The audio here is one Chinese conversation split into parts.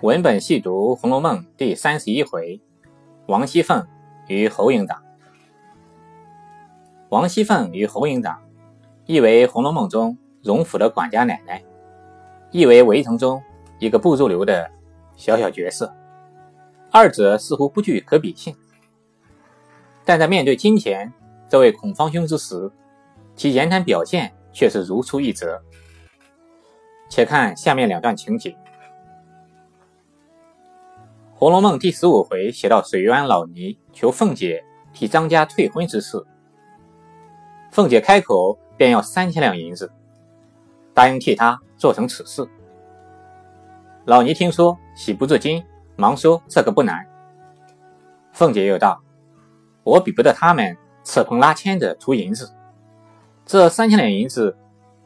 文本细读《红楼梦》第三十一回：王熙凤与侯营长。王熙凤与侯营长，亦为《红楼梦》中荣府的管家奶奶，亦为围城中一个不入流的小小角色。二者似乎不具可比性，但在面对金钱这位孔方兄之时，其言谈表现却是如出一辙。且看下面两段情景。《红楼梦》第十五回写到水湾老尼求凤姐替张家退婚之事，凤姐开口便要三千两银子，答应替他做成此事。老尼听说，喜不自禁，忙说：“这个不难。”凤姐又道：“我比不得他们扯棚拉纤的图银子，这三千两银子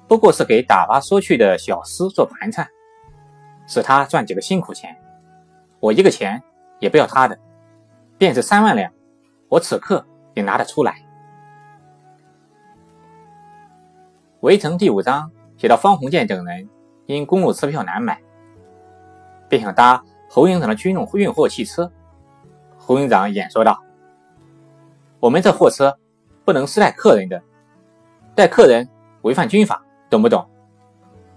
不过是给打发说去的小厮做盘缠，使他赚几个辛苦钱。”我一个钱也不要他的，便是三万两，我此刻也拿得出来。围城第五章写到方鸿渐等人因公路车票难买，便想搭侯营长的军用运货汽车。侯营长演说道：“我们这货车不能私带客人的，带客人违反军法，懂不懂？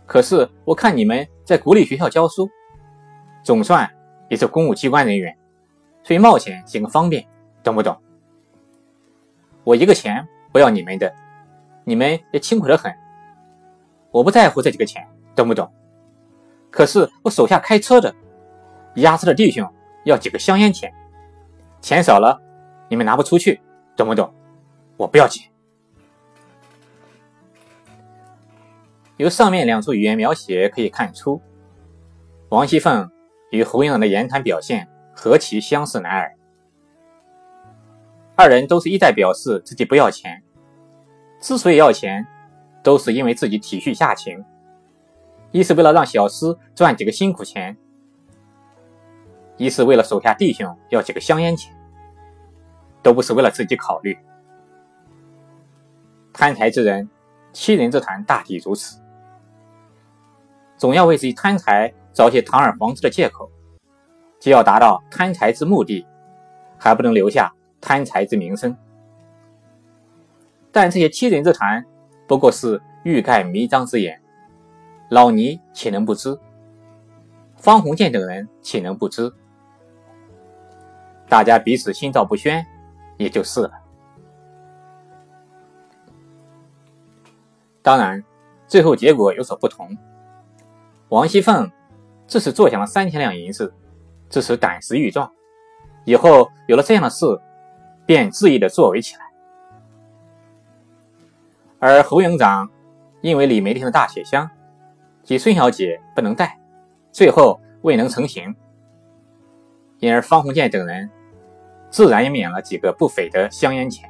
可是我看你们在国立学校教书，总算……”也是公务机关人员，所以冒险行个方便，懂不懂？我一个钱不要你们的，你们也辛苦得很，我不在乎这几个钱，懂不懂？可是我手下开车的、押车的弟兄要几个香烟钱，钱少了，你们拿不出去，懂不懂？我不要钱。由上面两处语言描写可以看出，王熙凤。与侯营长的言谈表现何其相似难耳！二人都是一再表示自己不要钱，之所以要钱，都是因为自己体恤下情，一是为了让小厮赚几个辛苦钱，一是为了手下弟兄要几个香烟钱，都不是为了自己考虑。贪财之人，欺人之谈大抵如此，总要为自己贪财。找些堂而皇之的借口，既要达到贪财之目的，还不能留下贪财之名声。但这些欺人之谈，不过是欲盖弥彰之言。老尼岂能不知？方鸿渐等人岂能不知？大家彼此心照不宣，也就是了。当然，最后结果有所不同。王熙凤。这时坐享了三千两银子，这时胆识愈壮，以后有了这样的事，便恣意的作为起来。而侯营长因为李梅婷的大铁箱及孙小姐不能带，最后未能成行，因而方鸿渐等人自然也免了几个不菲的香烟钱。